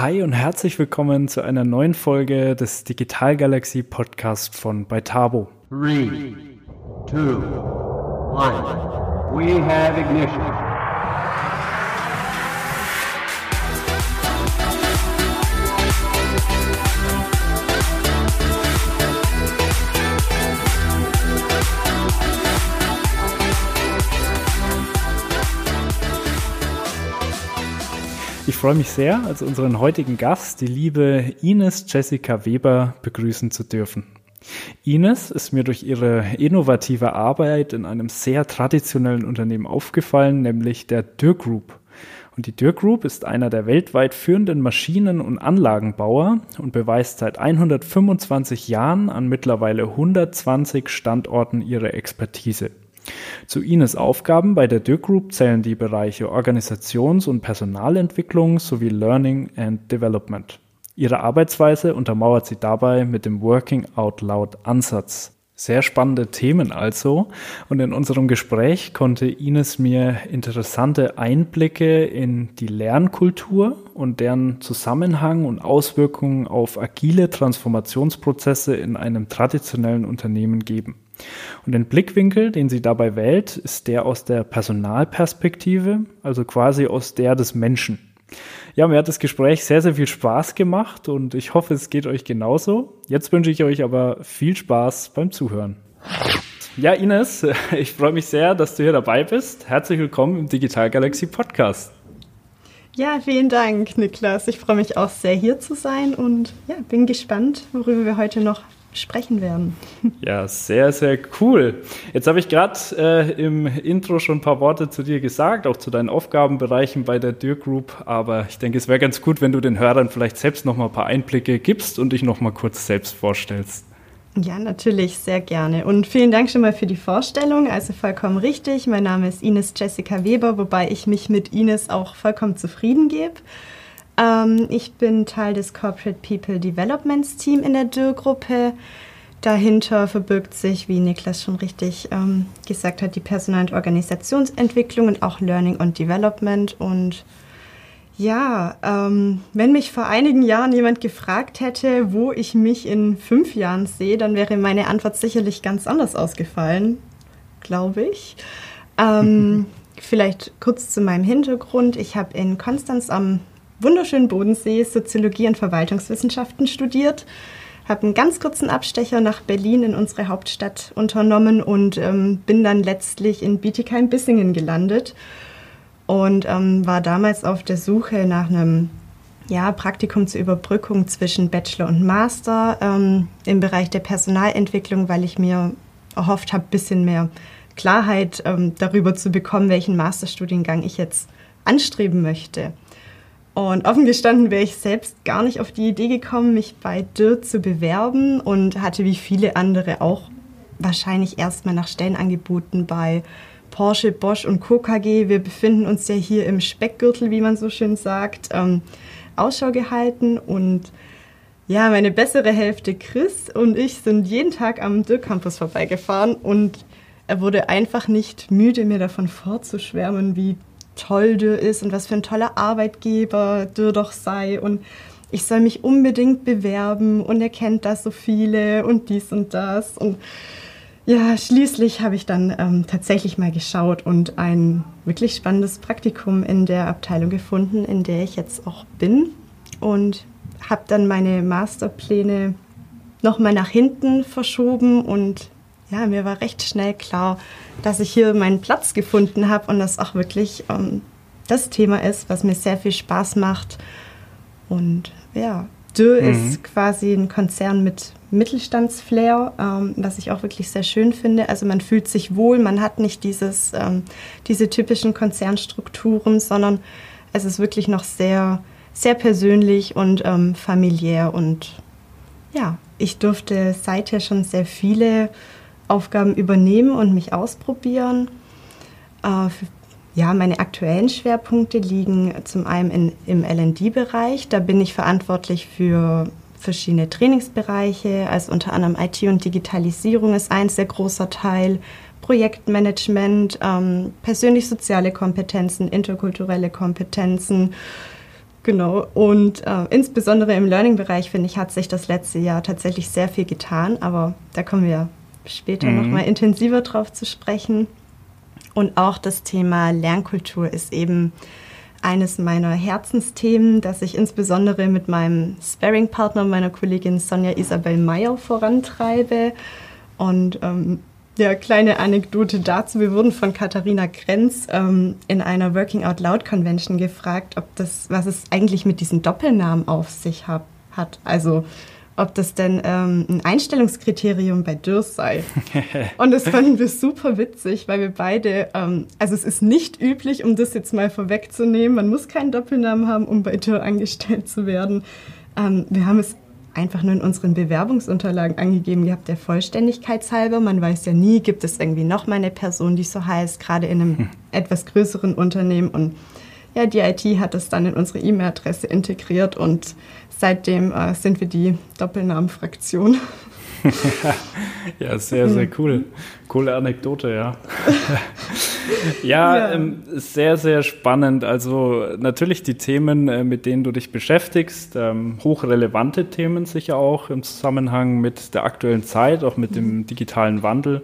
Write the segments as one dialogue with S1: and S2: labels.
S1: Hi und herzlich willkommen zu einer neuen Folge des Digital Galaxy Podcast von Beitabo. Three, two, one. We have ignition. Freue mich sehr, als unseren heutigen Gast, die liebe Ines Jessica Weber, begrüßen zu dürfen. Ines ist mir durch ihre innovative Arbeit in einem sehr traditionellen Unternehmen aufgefallen, nämlich der Dürr Group. Und die Dürr Group ist einer der weltweit führenden Maschinen- und Anlagenbauer und beweist seit 125 Jahren an mittlerweile 120 Standorten ihre Expertise. Zu Ines Aufgaben bei der Dürr Group zählen die Bereiche Organisations- und Personalentwicklung sowie Learning and Development. Ihre Arbeitsweise untermauert sie dabei mit dem Working Out Loud Ansatz. Sehr spannende Themen also. Und in unserem Gespräch konnte Ines mir interessante Einblicke in die Lernkultur und deren Zusammenhang und Auswirkungen auf agile Transformationsprozesse in einem traditionellen Unternehmen geben. Und den Blickwinkel, den sie dabei wählt, ist der aus der Personalperspektive, also quasi aus der des Menschen. Ja, mir hat das Gespräch sehr, sehr viel Spaß gemacht und ich hoffe, es geht euch genauso. Jetzt wünsche ich euch aber viel Spaß beim Zuhören. Ja, Ines, ich freue mich sehr, dass du hier dabei bist. Herzlich willkommen im Digital Galaxy Podcast.
S2: Ja, vielen Dank, Niklas. Ich freue mich auch sehr, hier zu sein und ja, bin gespannt, worüber wir heute noch sprechen werden.
S1: Ja, sehr, sehr cool. Jetzt habe ich gerade äh, im Intro schon ein paar Worte zu dir gesagt, auch zu deinen Aufgabenbereichen bei der Dürr Group. Aber ich denke, es wäre ganz gut, wenn du den Hörern vielleicht selbst noch mal ein paar Einblicke gibst und dich noch mal kurz selbst vorstellst.
S2: Ja, natürlich, sehr gerne. Und vielen Dank schon mal für die Vorstellung. Also vollkommen richtig. Mein Name ist Ines Jessica Weber, wobei ich mich mit Ines auch vollkommen zufrieden gebe. Ähm, ich bin Teil des Corporate People Developments Team in der Dürr-Gruppe. Dahinter verbirgt sich, wie Niklas schon richtig ähm, gesagt hat, die Personal- und Organisationsentwicklung und auch Learning und Development. Und ja, ähm, wenn mich vor einigen Jahren jemand gefragt hätte, wo ich mich in fünf Jahren sehe, dann wäre meine Antwort sicherlich ganz anders ausgefallen, glaube ich. Ähm, vielleicht kurz zu meinem Hintergrund. Ich habe in Konstanz am wunderschönen Bodensee Soziologie und Verwaltungswissenschaften studiert, habe einen ganz kurzen Abstecher nach Berlin in unsere Hauptstadt unternommen und ähm, bin dann letztlich in Bietigheim-Bissingen gelandet und ähm, war damals auf der Suche nach einem ja, Praktikum zur Überbrückung zwischen Bachelor und Master ähm, im Bereich der Personalentwicklung, weil ich mir erhofft habe, ein bisschen mehr Klarheit ähm, darüber zu bekommen, welchen Masterstudiengang ich jetzt anstreben möchte. Und offen gestanden wäre ich selbst gar nicht auf die Idee gekommen, mich bei Dirt zu bewerben und hatte wie viele andere auch wahrscheinlich erstmal nach Stellenangeboten bei Porsche, Bosch und Co. KG. Wir befinden uns ja hier im Speckgürtel, wie man so schön sagt, ähm, Ausschau gehalten und ja, meine bessere Hälfte Chris und ich sind jeden Tag am Dirk Campus vorbeigefahren und er wurde einfach nicht müde, mir davon vorzuschwärmen, wie toll Dürr ist und was für ein toller Arbeitgeber Dürr doch sei. Und ich soll mich unbedingt bewerben und er kennt da so viele und dies und das. Und ja, schließlich habe ich dann ähm, tatsächlich mal geschaut und ein wirklich spannendes Praktikum in der Abteilung gefunden, in der ich jetzt auch bin. Und habe dann meine Masterpläne nochmal nach hinten verschoben. Und ja, mir war recht schnell klar, dass ich hier meinen Platz gefunden habe und das auch wirklich ähm, das Thema ist, was mir sehr viel Spaß macht. Und ja, Dürr mhm. ist quasi ein Konzern mit Mittelstandsflair, ähm, was ich auch wirklich sehr schön finde. Also man fühlt sich wohl, man hat nicht dieses, ähm, diese typischen Konzernstrukturen, sondern es ist wirklich noch sehr, sehr persönlich und ähm, familiär. Und ja, ich durfte seither schon sehr viele Aufgaben übernehmen und mich ausprobieren. Äh, ja, meine aktuellen Schwerpunkte liegen zum einen in, im LD-Bereich. Da bin ich verantwortlich für verschiedene Trainingsbereiche, also unter anderem IT und Digitalisierung ist ein sehr großer Teil, Projektmanagement, ähm, persönlich-soziale Kompetenzen, interkulturelle Kompetenzen, Genau. Und äh, insbesondere im Learning-Bereich, finde ich, hat sich das letzte Jahr tatsächlich sehr viel getan. Aber da kommen wir später mhm. nochmal intensiver drauf zu sprechen. Und auch das Thema Lernkultur ist eben eines meiner Herzensthemen, das ich insbesondere mit meinem Sparring-Partner, meiner Kollegin Sonja Isabel Meyer vorantreibe. Und ähm, ja, kleine Anekdote dazu. Wir wurden von Katharina Krenz ähm, in einer Working Out Loud Convention gefragt, ob das, was es eigentlich mit diesen Doppelnamen auf sich hab, hat. Also ob das denn ähm, ein Einstellungskriterium bei Dürr sei. Und das fanden wir super witzig, weil wir beide, ähm, also es ist nicht üblich, um das jetzt mal vorwegzunehmen, man muss keinen Doppelnamen haben, um bei Dürr angestellt zu werden. Ähm, wir haben es einfach nur in unseren Bewerbungsunterlagen angegeben gehabt, der Vollständigkeit halber. Man weiß ja nie, gibt es irgendwie noch mal eine Person, die so heißt, gerade in einem hm. etwas größeren Unternehmen. Und ja, die IT hat das dann in unsere E-Mail-Adresse integriert und seitdem äh, sind wir die Doppelnamenfraktion.
S1: ja, sehr, sehr mhm. cool. Coole Anekdote, ja. ja, ja. Ähm, sehr, sehr spannend. Also natürlich die Themen, äh, mit denen du dich beschäftigst, ähm, hochrelevante Themen sicher auch im Zusammenhang mit der aktuellen Zeit, auch mit dem mhm. digitalen Wandel.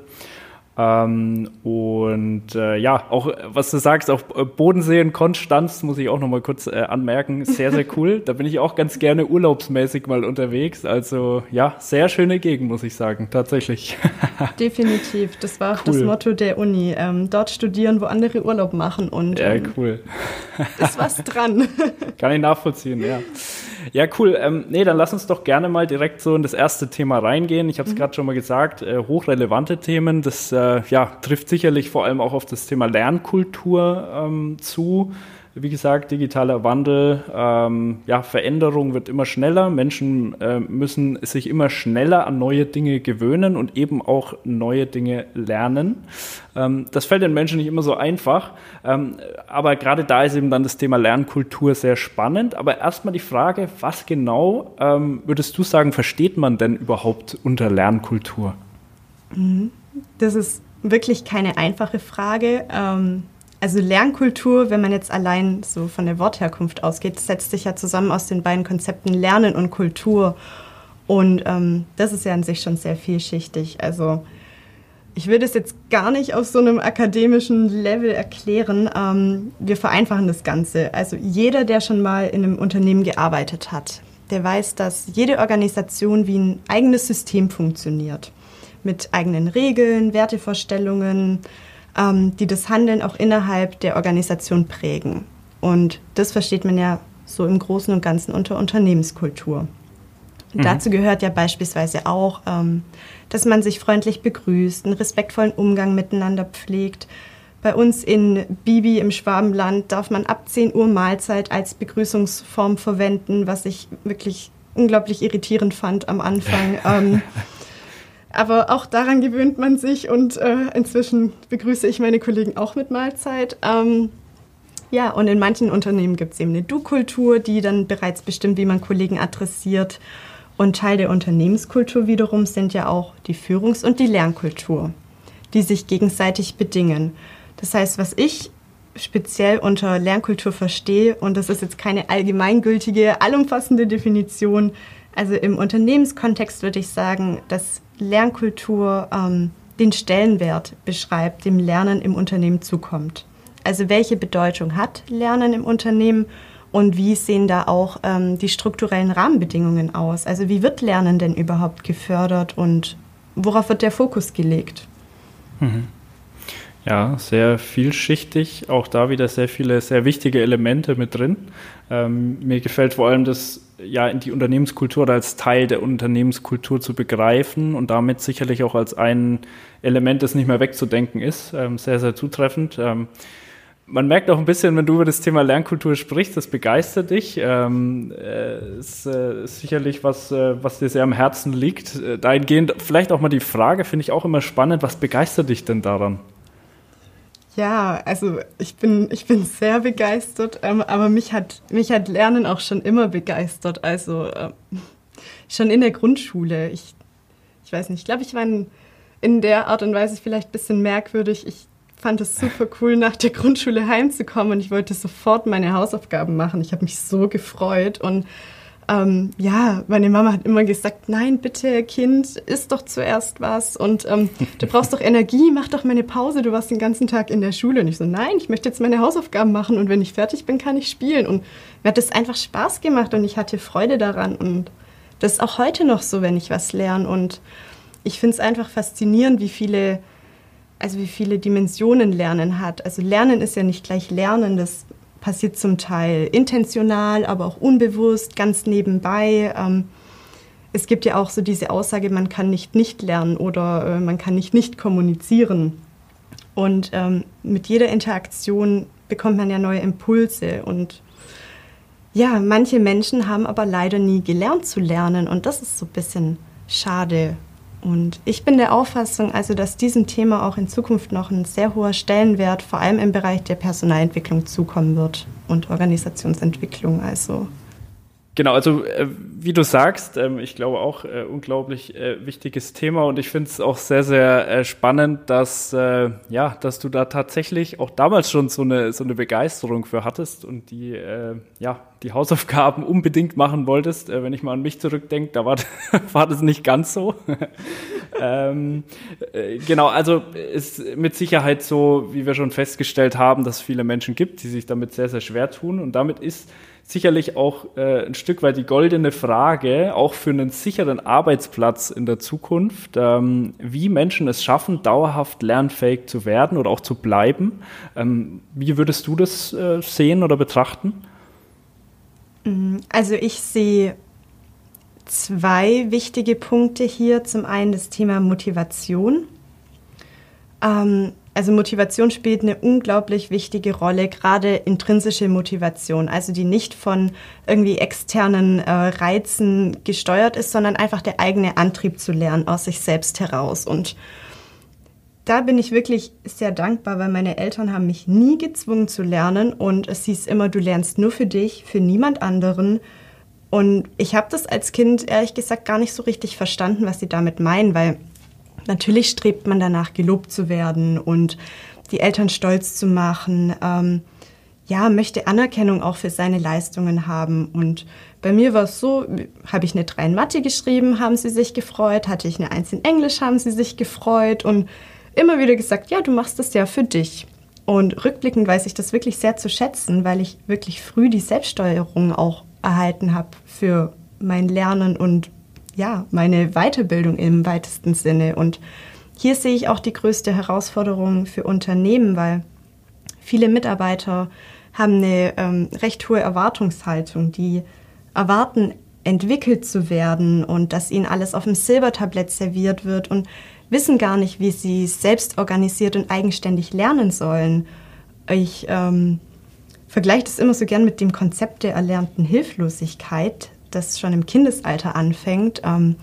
S1: Ähm, und äh, ja, auch was du sagst, auch Bodensee und Konstanz muss ich auch noch mal kurz äh, anmerken, sehr, sehr cool. da bin ich auch ganz gerne urlaubsmäßig mal unterwegs. Also ja, sehr schöne Gegend, muss ich sagen, tatsächlich.
S2: Definitiv, das war auch cool. das Motto der Uni. Ähm, dort studieren, wo andere Urlaub machen. Und,
S1: ja, ähm, cool.
S2: ist was dran.
S1: Kann ich nachvollziehen, ja. Ja, cool. Ähm, nee, dann lass uns doch gerne mal direkt so in das erste Thema reingehen. Ich habe es mhm. gerade schon mal gesagt, äh, hochrelevante Themen. Das äh, ja, trifft sicherlich vor allem auch auf das Thema Lernkultur ähm, zu wie gesagt, digitaler Wandel, ähm, ja, Veränderung wird immer schneller. Menschen äh, müssen sich immer schneller an neue Dinge gewöhnen und eben auch neue Dinge lernen. Ähm, das fällt den Menschen nicht immer so einfach. Ähm, aber gerade da ist eben dann das Thema Lernkultur sehr spannend. Aber erstmal die Frage, was genau ähm, würdest du sagen, versteht man denn überhaupt unter Lernkultur?
S2: Mhm. Das ist wirklich keine einfache Frage. Ähm, also Lernkultur, wenn man jetzt allein so von der Wortherkunft ausgeht, setzt sich ja zusammen aus den beiden Konzepten Lernen und Kultur. Und ähm, das ist ja an sich schon sehr vielschichtig. Also ich will das jetzt gar nicht auf so einem akademischen Level erklären. Ähm, wir vereinfachen das Ganze. Also jeder, der schon mal in einem Unternehmen gearbeitet hat, der weiß, dass jede Organisation wie ein eigenes System funktioniert. Mit eigenen Regeln, Wertevorstellungen, ähm, die das Handeln auch innerhalb der Organisation prägen. Und das versteht man ja so im Großen und Ganzen unter Unternehmenskultur. Mhm. Dazu gehört ja beispielsweise auch, ähm, dass man sich freundlich begrüßt, einen respektvollen Umgang miteinander pflegt. Bei uns in Bibi im Schwabenland darf man ab 10 Uhr Mahlzeit als Begrüßungsform verwenden, was ich wirklich unglaublich irritierend fand am Anfang. ähm, aber auch daran gewöhnt man sich und äh, inzwischen begrüße ich meine Kollegen auch mit Mahlzeit. Ähm, ja, und in manchen Unternehmen gibt es eben eine Du-Kultur, die dann bereits bestimmt, wie man Kollegen adressiert. Und Teil der Unternehmenskultur wiederum sind ja auch die Führungs- und die Lernkultur, die sich gegenseitig bedingen. Das heißt, was ich speziell unter Lernkultur verstehe, und das ist jetzt keine allgemeingültige, allumfassende Definition, also im Unternehmenskontext würde ich sagen, dass Lernkultur ähm, den Stellenwert beschreibt, dem Lernen im Unternehmen zukommt. Also welche Bedeutung hat Lernen im Unternehmen und wie sehen da auch ähm, die strukturellen Rahmenbedingungen aus? Also wie wird Lernen denn überhaupt gefördert und worauf wird der Fokus gelegt?
S1: Mhm. Ja, sehr vielschichtig, auch da wieder sehr viele sehr wichtige Elemente mit drin. Ähm, mir gefällt vor allem das ja in die Unternehmenskultur oder als Teil der Unternehmenskultur zu begreifen und damit sicherlich auch als ein Element, das nicht mehr wegzudenken ist. Ähm, sehr, sehr zutreffend. Ähm, man merkt auch ein bisschen, wenn du über das Thema Lernkultur sprichst, das begeistert dich. Ähm, äh, ist äh, sicherlich was, äh, was dir sehr am Herzen liegt. Äh, dahingehend vielleicht auch mal die Frage, finde ich auch immer spannend, was begeistert dich denn daran?
S2: Ja, also ich bin, ich bin sehr begeistert, ähm, aber mich hat, mich hat Lernen auch schon immer begeistert. Also ähm, schon in der Grundschule. Ich, ich weiß nicht, ich glaube, ich war in, in der Art und Weise vielleicht ein bisschen merkwürdig. Ich fand es super cool, nach der Grundschule heimzukommen und ich wollte sofort meine Hausaufgaben machen. Ich habe mich so gefreut und ähm, ja, meine Mama hat immer gesagt, nein, bitte, Kind, isst doch zuerst was und ähm, du brauchst doch Energie, mach doch meine Pause, du warst den ganzen Tag in der Schule. Und ich so, nein, ich möchte jetzt meine Hausaufgaben machen und wenn ich fertig bin, kann ich spielen. Und mir hat das einfach Spaß gemacht und ich hatte Freude daran und das ist auch heute noch so, wenn ich was lerne und ich finde es einfach faszinierend, wie viele also wie viele Dimensionen Lernen hat. Also Lernen ist ja nicht gleich Lernen, das passiert zum Teil intentional, aber auch unbewusst, ganz nebenbei. Ähm, es gibt ja auch so diese Aussage, man kann nicht nicht lernen oder äh, man kann nicht nicht kommunizieren. Und ähm, mit jeder Interaktion bekommt man ja neue Impulse. Und ja, manche Menschen haben aber leider nie gelernt zu lernen. Und das ist so ein bisschen schade. Und ich bin der Auffassung, also, dass diesem Thema auch in Zukunft noch ein sehr hoher Stellenwert, vor allem im Bereich der Personalentwicklung, zukommen wird und Organisationsentwicklung. Also
S1: Genau, also äh, wie du sagst, ähm, ich glaube auch äh, unglaublich äh, wichtiges Thema und ich finde es auch sehr, sehr äh, spannend, dass äh, ja, dass du da tatsächlich auch damals schon so eine so eine Begeisterung für hattest und die äh, ja die Hausaufgaben unbedingt machen wolltest. wenn ich mal an mich zurückdenke, da war war das nicht ganz so. ähm, genau, also ist mit Sicherheit so, wie wir schon festgestellt haben, dass es viele Menschen gibt, die sich damit sehr sehr schwer tun und damit ist sicherlich auch äh, ein Stück weit die goldene Frage, auch für einen sicheren Arbeitsplatz in der Zukunft, ähm, wie Menschen es schaffen, dauerhaft lernfähig zu werden oder auch zu bleiben. Ähm, wie würdest du das äh, sehen oder betrachten?
S2: Mm, also ich sehe zwei wichtige Punkte hier. Zum einen das Thema Motivation. Ähm, also Motivation spielt eine unglaublich wichtige Rolle, gerade intrinsische Motivation, also die nicht von irgendwie externen äh, Reizen gesteuert ist, sondern einfach der eigene Antrieb zu lernen aus sich selbst heraus. Und da bin ich wirklich sehr dankbar, weil meine Eltern haben mich nie gezwungen zu lernen und es hieß immer, du lernst nur für dich, für niemand anderen. Und ich habe das als Kind ehrlich gesagt gar nicht so richtig verstanden, was sie damit meinen, weil Natürlich strebt man danach, gelobt zu werden und die Eltern stolz zu machen. Ähm, ja, möchte Anerkennung auch für seine Leistungen haben. Und bei mir war es so, habe ich eine 3 in Mathe geschrieben, haben sie sich gefreut, hatte ich eine 1 in Englisch, haben sie sich gefreut und immer wieder gesagt, ja, du machst das ja für dich. Und rückblickend weiß ich das wirklich sehr zu schätzen, weil ich wirklich früh die Selbststeuerung auch erhalten habe für mein Lernen und ja, meine Weiterbildung im weitesten Sinne. Und hier sehe ich auch die größte Herausforderung für Unternehmen, weil viele Mitarbeiter haben eine ähm, recht hohe Erwartungshaltung, die erwarten, entwickelt zu werden und dass ihnen alles auf dem Silbertablett serviert wird und wissen gar nicht, wie sie selbst organisiert und eigenständig lernen sollen. Ich ähm, vergleiche das immer so gern mit dem Konzept der erlernten Hilflosigkeit das schon im Kindesalter anfängt. Ähm,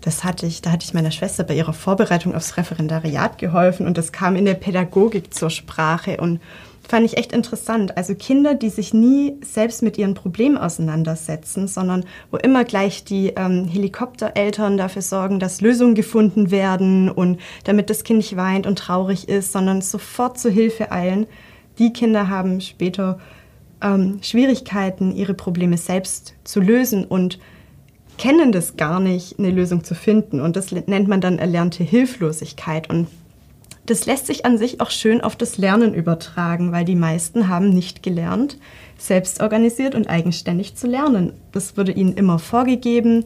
S2: das hatte ich, da hatte ich meiner Schwester bei ihrer Vorbereitung aufs Referendariat geholfen und das kam in der Pädagogik zur Sprache und fand ich echt interessant. Also Kinder, die sich nie selbst mit ihren Problemen auseinandersetzen, sondern wo immer gleich die ähm, Helikoptereltern dafür sorgen, dass Lösungen gefunden werden und damit das Kind nicht weint und traurig ist, sondern sofort zur Hilfe eilen. Die Kinder haben später ähm, Schwierigkeiten, ihre Probleme selbst zu lösen und kennen das gar nicht, eine Lösung zu finden. Und das nennt man dann erlernte Hilflosigkeit. Und das lässt sich an sich auch schön auf das Lernen übertragen, weil die meisten haben nicht gelernt, selbst organisiert und eigenständig zu lernen. Das wurde ihnen immer vorgegeben.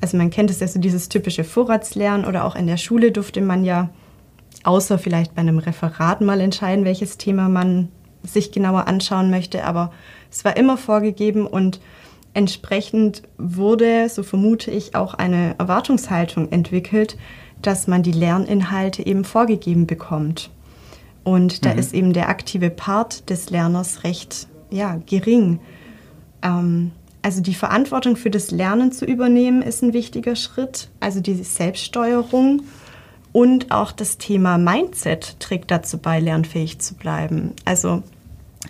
S2: Also man kennt es ja so dieses typische Vorratslernen oder auch in der Schule durfte man ja außer vielleicht bei einem Referat mal entscheiden, welches Thema man sich genauer anschauen möchte, aber es war immer vorgegeben und entsprechend wurde, so vermute ich, auch eine Erwartungshaltung entwickelt, dass man die Lerninhalte eben vorgegeben bekommt. Und da mhm. ist eben der aktive Part des Lerners recht ja, gering. Ähm, also die Verantwortung für das Lernen zu übernehmen, ist ein wichtiger Schritt. Also diese Selbststeuerung und auch das Thema Mindset trägt dazu bei, lernfähig zu bleiben. Also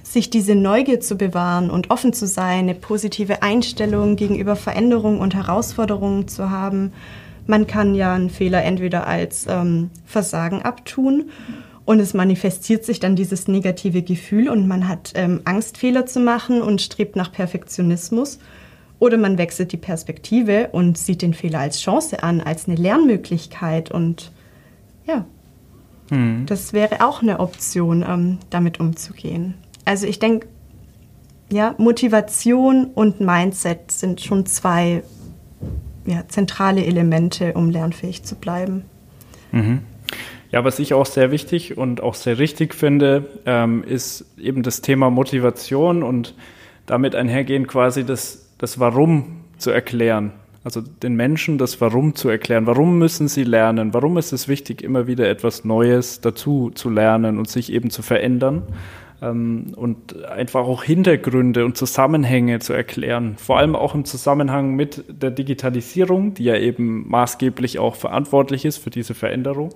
S2: sich diese Neugier zu bewahren und offen zu sein, eine positive Einstellung gegenüber Veränderungen und Herausforderungen zu haben. Man kann ja einen Fehler entweder als ähm, Versagen abtun Und es manifestiert sich dann dieses negative Gefühl und man hat ähm, Angst, Fehler zu machen und strebt nach Perfektionismus. Oder man wechselt die Perspektive und sieht den Fehler als Chance an, als eine Lernmöglichkeit. Und hm. das wäre auch eine Option, ähm, damit umzugehen. Also ich denke, ja, Motivation und Mindset sind schon zwei ja, zentrale Elemente, um lernfähig zu bleiben.
S1: Mhm. Ja, was ich auch sehr wichtig und auch sehr richtig finde, ähm, ist eben das Thema Motivation und damit einhergehend quasi das, das Warum zu erklären. Also den Menschen das Warum zu erklären. Warum müssen sie lernen? Warum ist es wichtig, immer wieder etwas Neues dazu zu lernen und sich eben zu verändern? ähm, und einfach auch Hintergründe und Zusammenhänge zu erklären. Vor allem auch im Zusammenhang mit der Digitalisierung, die ja eben maßgeblich auch verantwortlich ist für diese Veränderung.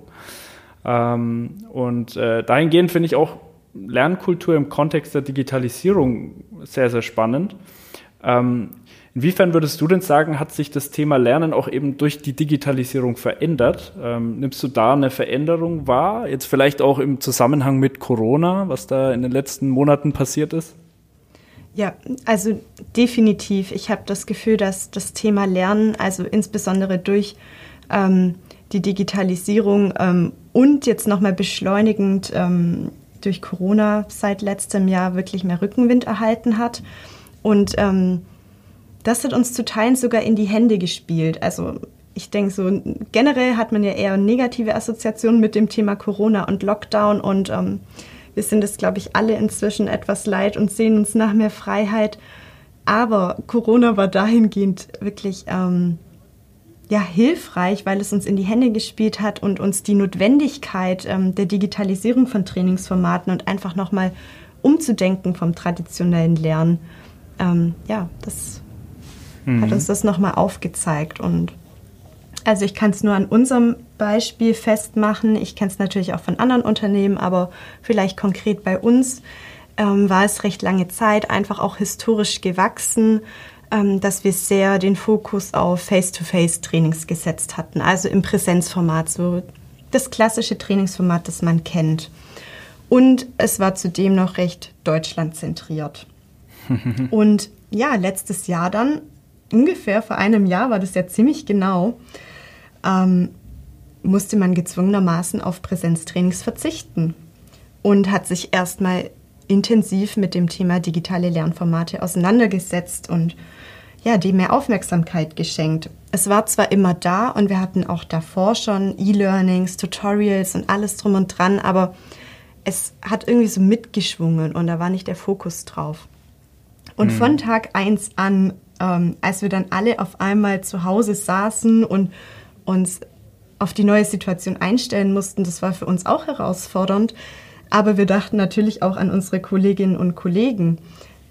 S1: Ähm, und äh, dahingehend finde ich auch Lernkultur im Kontext der Digitalisierung sehr, sehr spannend. Inwiefern würdest du denn sagen, hat sich das Thema Lernen auch eben durch die Digitalisierung verändert? Ähm, nimmst du da eine Veränderung wahr? Jetzt vielleicht auch im Zusammenhang mit Corona, was da in den letzten Monaten passiert ist?
S2: Ja, also definitiv. Ich habe das Gefühl, dass das Thema Lernen, also insbesondere durch ähm, die Digitalisierung ähm, und jetzt nochmal beschleunigend ähm, durch Corona seit letztem Jahr wirklich mehr Rückenwind erhalten hat. Und ähm, das hat uns zu Teilen sogar in die Hände gespielt. Also ich denke so, generell hat man ja eher negative Assoziationen mit dem Thema Corona und Lockdown und ähm, wir sind es, glaube ich, alle inzwischen etwas leid und sehen uns nach mehr Freiheit. Aber Corona war dahingehend wirklich ähm, ja, hilfreich, weil es uns in die Hände gespielt hat und uns die Notwendigkeit ähm, der Digitalisierung von Trainingsformaten und einfach nochmal umzudenken vom traditionellen Lernen, ähm, ja, das mhm. hat uns das nochmal aufgezeigt. Und also ich kann es nur an unserem Beispiel festmachen. Ich kenne es natürlich auch von anderen Unternehmen, aber vielleicht konkret bei uns ähm, war es recht lange Zeit einfach auch historisch gewachsen, ähm, dass wir sehr den Fokus auf Face-to-Face-Trainings gesetzt hatten, also im Präsenzformat, so das klassische Trainingsformat, das man kennt. Und es war zudem noch recht deutschlandzentriert. Und ja, letztes Jahr dann ungefähr vor einem Jahr war das ja ziemlich genau, ähm, musste man gezwungenermaßen auf Präsenztrainings verzichten und hat sich erstmal intensiv mit dem Thema digitale Lernformate auseinandergesetzt und ja, dem mehr Aufmerksamkeit geschenkt. Es war zwar immer da und wir hatten auch davor schon E-Learnings, Tutorials und alles drum und dran, aber es hat irgendwie so mitgeschwungen und da war nicht der Fokus drauf. Und mhm. von Tag 1 an ähm, als wir dann alle auf einmal zu Hause saßen und uns auf die neue Situation einstellen mussten, das war für uns auch herausfordernd. Aber wir dachten natürlich auch an unsere Kolleginnen und Kollegen,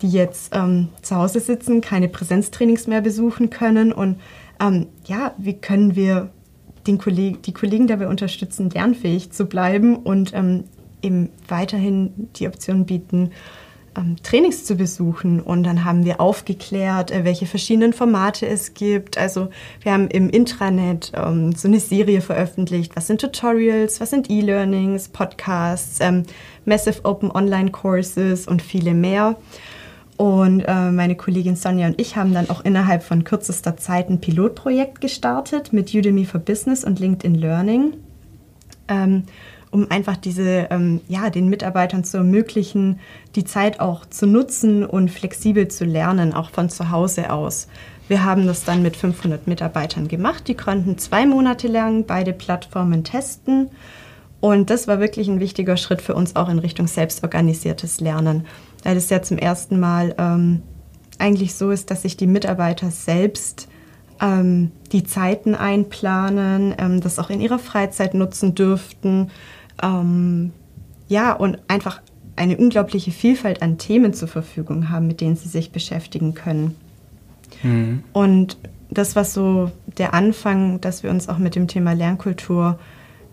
S2: die jetzt ähm, zu Hause sitzen, keine Präsenztrainings mehr besuchen können. Und ähm, ja, wie können wir den Kolleg die Kollegen dabei unterstützen, lernfähig zu bleiben und ähm, eben weiterhin die Option bieten, Trainings zu besuchen. Und dann haben wir aufgeklärt, äh, welche verschiedenen Formate es gibt. Also wir haben im Intranet ähm, so eine Serie veröffentlicht. Was sind Tutorials, was sind E-Learnings, Podcasts, ähm, Massive Open Online Courses und viele mehr. Und äh, meine Kollegin Sonja und ich haben dann auch innerhalb von kürzester Zeit ein Pilotprojekt gestartet mit Udemy for Business und LinkedIn Learning. Ähm, um einfach diese, ähm, ja, den Mitarbeitern zu ermöglichen, die Zeit auch zu nutzen und flexibel zu lernen, auch von zu Hause aus. Wir haben das dann mit 500 Mitarbeitern gemacht. Die konnten zwei Monate lang beide Plattformen testen. Und das war wirklich ein wichtiger Schritt für uns auch in Richtung selbstorganisiertes Lernen, weil es ja zum ersten Mal ähm, eigentlich so ist, dass sich die Mitarbeiter selbst ähm, die Zeiten einplanen, ähm, das auch in ihrer Freizeit nutzen dürften ähm, ja, und einfach eine unglaubliche Vielfalt an Themen zur Verfügung haben, mit denen sie sich beschäftigen können. Mhm. Und das war so der Anfang, dass wir uns auch mit dem Thema Lernkultur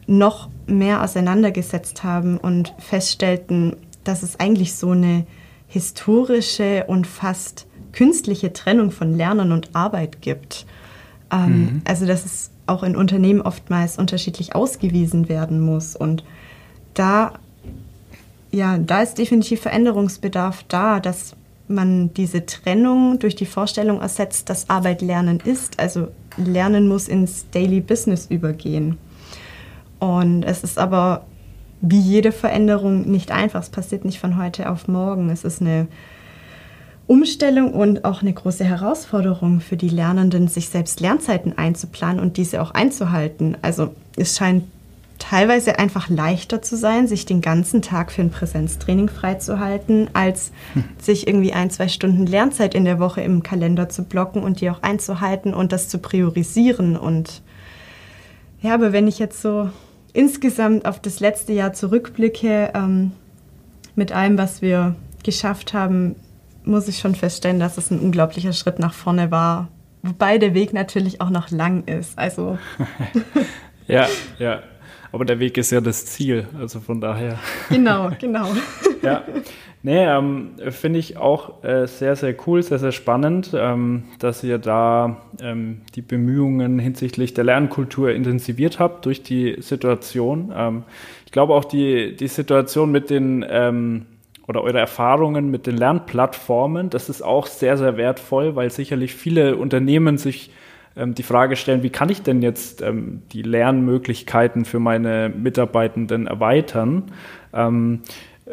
S2: noch mehr auseinandergesetzt haben und feststellten, dass es eigentlich so eine historische und fast künstliche Trennung von Lernen und Arbeit gibt. Ähm, mhm. Also dass es auch in Unternehmen oftmals unterschiedlich ausgewiesen werden muss. Und da ja, da ist definitiv Veränderungsbedarf da, dass man diese Trennung durch die Vorstellung ersetzt, dass Arbeit Lernen ist. Also Lernen muss ins Daily Business übergehen. Und es ist aber wie jede Veränderung nicht einfach. Es passiert nicht von heute auf morgen. Es ist eine Umstellung und auch eine große Herausforderung für die Lernenden, sich selbst Lernzeiten einzuplanen und diese auch einzuhalten. Also es scheint teilweise einfach leichter zu sein, sich den ganzen Tag für ein Präsenztraining freizuhalten, als hm. sich irgendwie ein, zwei Stunden Lernzeit in der Woche im Kalender zu blocken und die auch einzuhalten und das zu priorisieren. Und ja, aber wenn ich jetzt so insgesamt auf das letzte Jahr zurückblicke, ähm, mit allem, was wir geschafft haben, muss ich schon feststellen, dass es ein unglaublicher Schritt nach vorne war. Wobei der Weg natürlich auch noch lang ist. Also.
S1: ja, ja. Aber der Weg ist ja das Ziel, also von daher.
S2: Genau, genau.
S1: ja. Nee, ähm, finde ich auch äh, sehr, sehr cool, sehr, sehr spannend, ähm, dass ihr da ähm, die Bemühungen hinsichtlich der Lernkultur intensiviert habt durch die Situation. Ähm, ich glaube auch die, die Situation mit den ähm, oder eure Erfahrungen mit den Lernplattformen, das ist auch sehr, sehr wertvoll, weil sicherlich viele Unternehmen sich ähm, die Frage stellen, wie kann ich denn jetzt ähm, die Lernmöglichkeiten für meine Mitarbeitenden erweitern? Ähm, äh,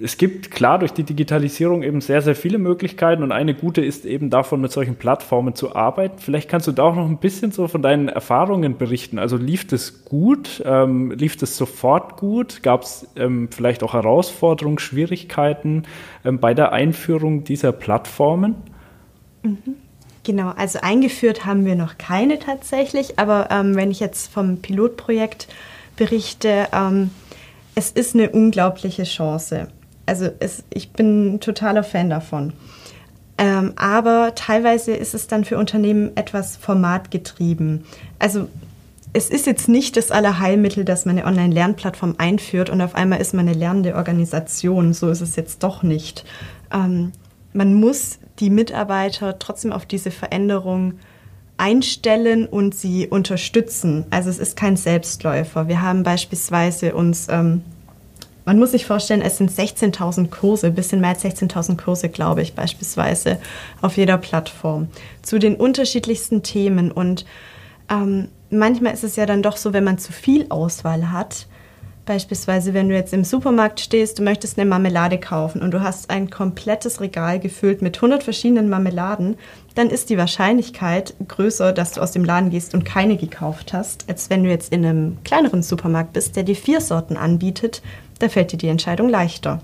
S1: es gibt klar durch die Digitalisierung eben sehr, sehr viele Möglichkeiten und eine gute ist eben davon, mit solchen Plattformen zu arbeiten. Vielleicht kannst du da auch noch ein bisschen so von deinen Erfahrungen berichten. Also lief das gut? Ähm, lief das sofort gut? Gab es ähm, vielleicht auch Herausforderungen, Schwierigkeiten ähm, bei der Einführung dieser Plattformen?
S2: Mhm. Genau, also eingeführt haben wir noch keine tatsächlich, aber ähm, wenn ich jetzt vom Pilotprojekt berichte, ähm, es ist eine unglaubliche Chance. Also es, ich bin ein totaler Fan davon. Ähm, aber teilweise ist es dann für Unternehmen etwas formatgetrieben. Also es ist jetzt nicht das Allerheilmittel, dass man eine Online-Lernplattform einführt und auf einmal ist man eine lernende Organisation. So ist es jetzt doch nicht. Ähm, man muss die Mitarbeiter trotzdem auf diese Veränderung einstellen und sie unterstützen. Also es ist kein Selbstläufer. Wir haben beispielsweise uns, ähm, man muss sich vorstellen, es sind 16.000 Kurse, ein bisschen mehr als 16.000 Kurse, glaube ich, beispielsweise auf jeder Plattform zu den unterschiedlichsten Themen. Und ähm, manchmal ist es ja dann doch so, wenn man zu viel Auswahl hat, Beispielsweise, wenn du jetzt im Supermarkt stehst, du möchtest eine Marmelade kaufen und du hast ein komplettes Regal gefüllt mit 100 verschiedenen Marmeladen, dann ist die Wahrscheinlichkeit größer, dass du aus dem Laden gehst und keine gekauft hast, als wenn du jetzt in einem kleineren Supermarkt bist, der dir vier Sorten anbietet. Da fällt dir die Entscheidung leichter.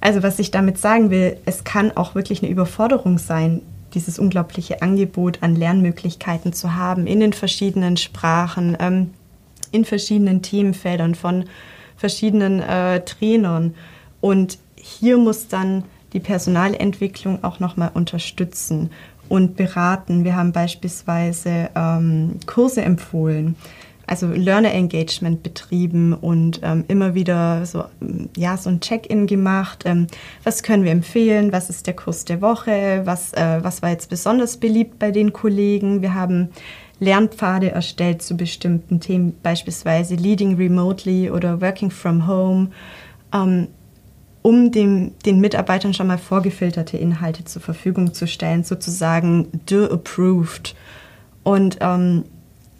S2: Also was ich damit sagen will, es kann auch wirklich eine Überforderung sein, dieses unglaubliche Angebot an Lernmöglichkeiten zu haben in den verschiedenen Sprachen. Ähm, in verschiedenen Themenfeldern von verschiedenen äh, Trainern. Und hier muss dann die Personalentwicklung auch nochmal unterstützen und beraten. Wir haben beispielsweise ähm, Kurse empfohlen, also Learner Engagement betrieben und ähm, immer wieder so, ja, so ein Check-in gemacht. Ähm, was können wir empfehlen? Was ist der Kurs der Woche? Was, äh, was war jetzt besonders beliebt bei den Kollegen? Wir haben Lernpfade erstellt zu bestimmten Themen, beispielsweise Leading Remotely oder Working from Home, ähm, um dem, den Mitarbeitern schon mal vorgefilterte Inhalte zur Verfügung zu stellen, sozusagen do approved. Und ähm,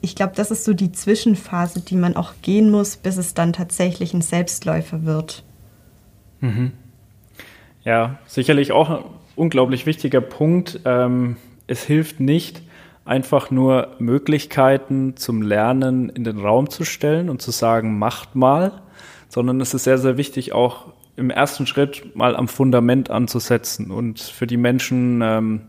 S2: ich glaube, das ist so die Zwischenphase, die man auch gehen muss, bis es dann tatsächlich ein Selbstläufer wird.
S1: Mhm. Ja, sicherlich auch ein unglaublich wichtiger Punkt. Ähm, es hilft nicht, einfach nur Möglichkeiten zum Lernen in den Raum zu stellen und zu sagen, macht mal, sondern es ist sehr, sehr wichtig, auch im ersten Schritt mal am Fundament anzusetzen und für die Menschen ähm,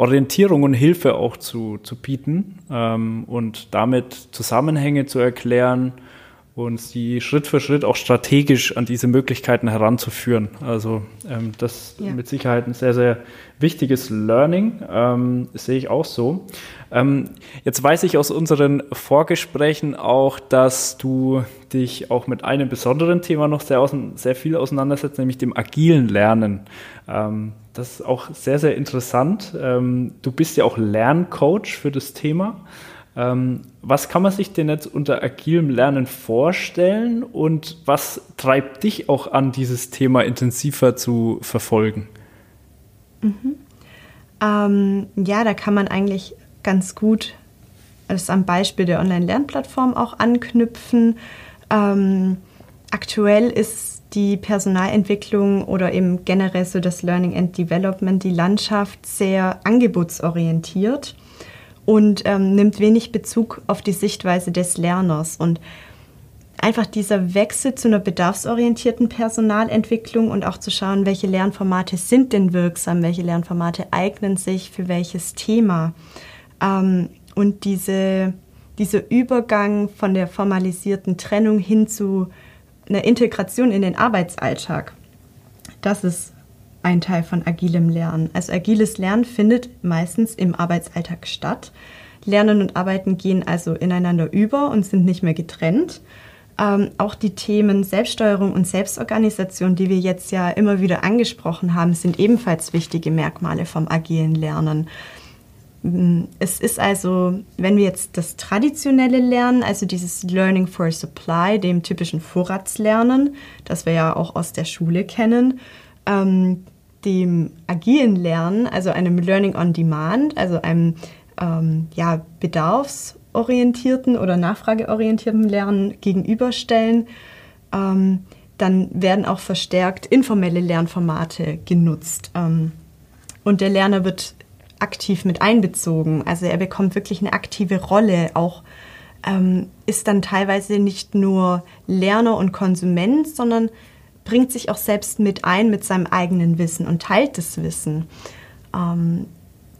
S1: Orientierung und Hilfe auch zu, zu bieten ähm, und damit Zusammenhänge zu erklären und sie Schritt für Schritt auch strategisch an diese Möglichkeiten heranzuführen. Also ähm, das ja. mit Sicherheit ein sehr, sehr wichtiges Learning, ähm, sehe ich auch so. Ähm, jetzt weiß ich aus unseren Vorgesprächen auch, dass du dich auch mit einem besonderen Thema noch sehr, sehr viel auseinandersetzt, nämlich dem agilen Lernen. Ähm, das ist auch sehr, sehr interessant. Ähm, du bist ja auch Lerncoach für das Thema. Ähm, was kann man sich denn jetzt unter agilem Lernen vorstellen und was treibt dich auch an, dieses Thema intensiver zu verfolgen?
S2: Mhm. Ähm, ja, da kann man eigentlich ganz gut das am Beispiel der Online-Lernplattform auch anknüpfen. Ähm, aktuell ist die Personalentwicklung oder eben generell so das Learning and Development, die Landschaft sehr angebotsorientiert und ähm, nimmt wenig Bezug auf die Sichtweise des Lerners. Und einfach dieser Wechsel zu einer bedarfsorientierten Personalentwicklung und auch zu schauen, welche Lernformate sind denn wirksam, welche Lernformate eignen sich für welches Thema. Ähm, und diese, dieser Übergang von der formalisierten Trennung hin zu einer Integration in den Arbeitsalltag, das ist ein Teil von agilem Lernen. Also agiles Lernen findet meistens im Arbeitsalltag statt. Lernen und Arbeiten gehen also ineinander über und sind nicht mehr getrennt. Ähm, auch die Themen Selbststeuerung und Selbstorganisation, die wir jetzt ja immer wieder angesprochen haben, sind ebenfalls wichtige Merkmale vom agilen Lernen. Mm, es ist also, wenn wir jetzt das traditionelle Lernen, also dieses Learning for Supply, dem typischen Vorratslernen, das wir ja auch aus der Schule kennen, ähm, dem agilen Lernen, also einem Learning on Demand, also einem ähm, ja, bedarfsorientierten oder nachfrageorientierten Lernen gegenüberstellen, ähm, dann werden auch verstärkt informelle Lernformate genutzt. Ähm, und der Lerner wird aktiv mit einbezogen. Also er bekommt wirklich eine aktive Rolle, auch ähm, ist dann teilweise nicht nur Lerner und Konsument, sondern bringt sich auch selbst mit ein mit seinem eigenen Wissen und teilt das Wissen. Ähm,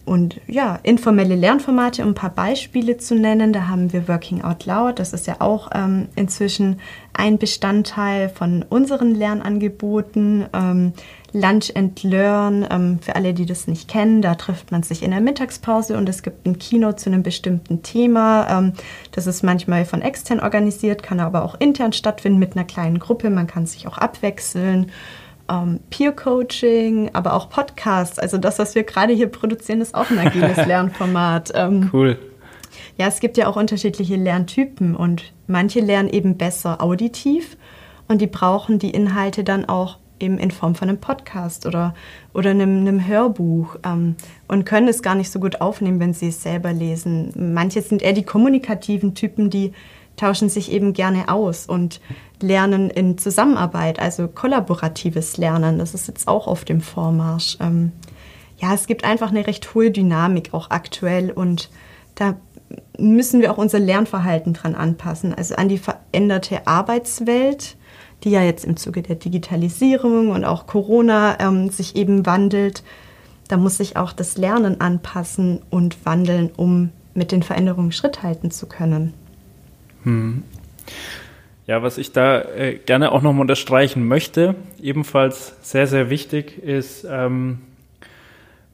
S2: und ja, informelle Lernformate, um ein paar Beispiele zu nennen, da haben wir Working Out Loud. Das ist ja auch ähm, inzwischen ein Bestandteil von unseren Lernangeboten. Ähm, Lunch and Learn, ähm, für alle, die das nicht kennen, da trifft man sich in der Mittagspause und es gibt ein Kino zu einem bestimmten Thema. Ähm, das ist manchmal von extern organisiert, kann aber auch intern stattfinden mit einer kleinen Gruppe. Man kann sich auch abwechseln ähm, Peer-Coaching, aber auch Podcasts. Also das, was wir gerade hier produzieren, ist auch ein agiles Lernformat. Ähm,
S1: cool.
S2: Ja, es gibt ja auch unterschiedliche Lerntypen und manche lernen eben besser auditiv und die brauchen die Inhalte dann auch eben in Form von einem Podcast oder, oder einem, einem Hörbuch ähm, und können es gar nicht so gut aufnehmen, wenn sie es selber lesen. Manche sind eher die kommunikativen Typen, die tauschen sich eben gerne aus und Lernen in Zusammenarbeit, also kollaboratives Lernen. Das ist jetzt auch auf dem Vormarsch. Ähm, ja, es gibt einfach eine recht hohe Dynamik auch aktuell und da müssen wir auch unser Lernverhalten dran anpassen, also an die veränderte Arbeitswelt, die ja jetzt im Zuge der Digitalisierung und auch Corona ähm, sich eben wandelt. Da muss sich auch das Lernen anpassen und wandeln, um mit den Veränderungen Schritt halten zu können.
S1: Hm. Ja, was ich da äh, gerne auch nochmal unterstreichen möchte, ebenfalls sehr, sehr wichtig, ist, ähm,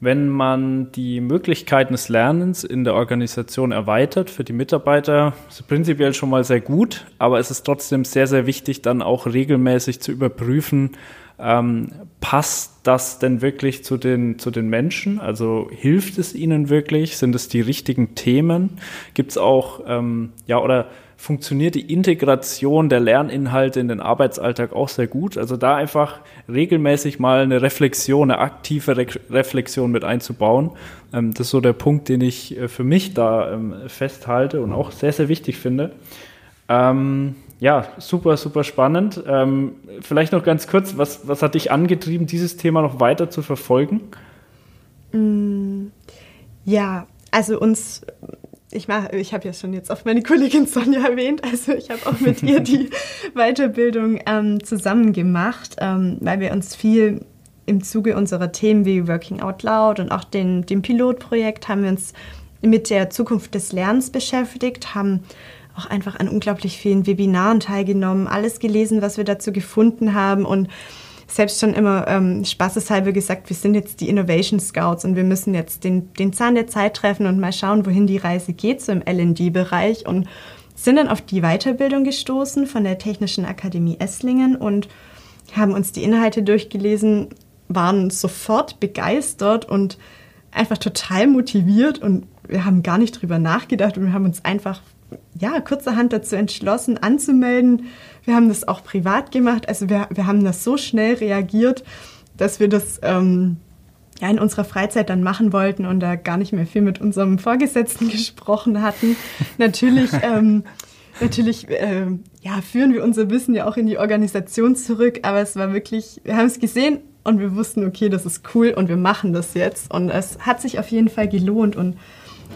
S1: wenn man die Möglichkeiten des Lernens in der Organisation erweitert für die Mitarbeiter, ist prinzipiell schon mal sehr gut, aber es ist trotzdem sehr, sehr wichtig, dann auch regelmäßig zu überprüfen, ähm, passt das denn wirklich zu den, zu den Menschen? Also hilft es ihnen wirklich? Sind es die richtigen Themen? Gibt es auch, ähm, ja, oder funktioniert die Integration der Lerninhalte in den Arbeitsalltag auch sehr gut. Also da einfach regelmäßig mal eine Reflexion, eine aktive Re Reflexion mit einzubauen. Ähm, das ist so der Punkt, den ich äh, für mich da ähm, festhalte und auch sehr, sehr wichtig finde. Ähm, ja, super, super spannend. Ähm, vielleicht noch ganz kurz, was, was hat dich angetrieben, dieses Thema noch weiter zu verfolgen?
S2: Mm, ja, also uns ich, ich habe ja schon jetzt auf meine Kollegin Sonja erwähnt, also ich habe auch mit ihr die Weiterbildung ähm, zusammen gemacht, ähm, weil wir uns viel im Zuge unserer Themen wie Working Out Loud und auch den, dem Pilotprojekt haben wir uns mit der Zukunft des Lernens beschäftigt, haben auch einfach an unglaublich vielen Webinaren teilgenommen, alles gelesen, was wir dazu gefunden haben und selbst schon immer ähm, spaßeshalber gesagt, wir sind jetzt die Innovation Scouts und wir müssen jetzt den, den Zahn der Zeit treffen und mal schauen, wohin die Reise geht, so im LD-Bereich. Und sind dann auf die Weiterbildung gestoßen von der Technischen Akademie Esslingen und haben uns die Inhalte durchgelesen, waren sofort begeistert und einfach total motiviert und wir haben gar nicht drüber nachgedacht und wir haben uns einfach ja, kurzerhand dazu entschlossen, anzumelden. Wir haben das auch privat gemacht. Also wir, wir haben das so schnell reagiert, dass wir das ähm, ja, in unserer Freizeit dann machen wollten und da gar nicht mehr viel mit unserem Vorgesetzten gesprochen hatten. Natürlich, ähm, natürlich äh, ja, führen wir unser Wissen ja auch in die Organisation zurück, aber es war wirklich, wir haben es gesehen und wir wussten, okay, das ist cool und wir machen das jetzt. Und es hat sich auf jeden Fall gelohnt und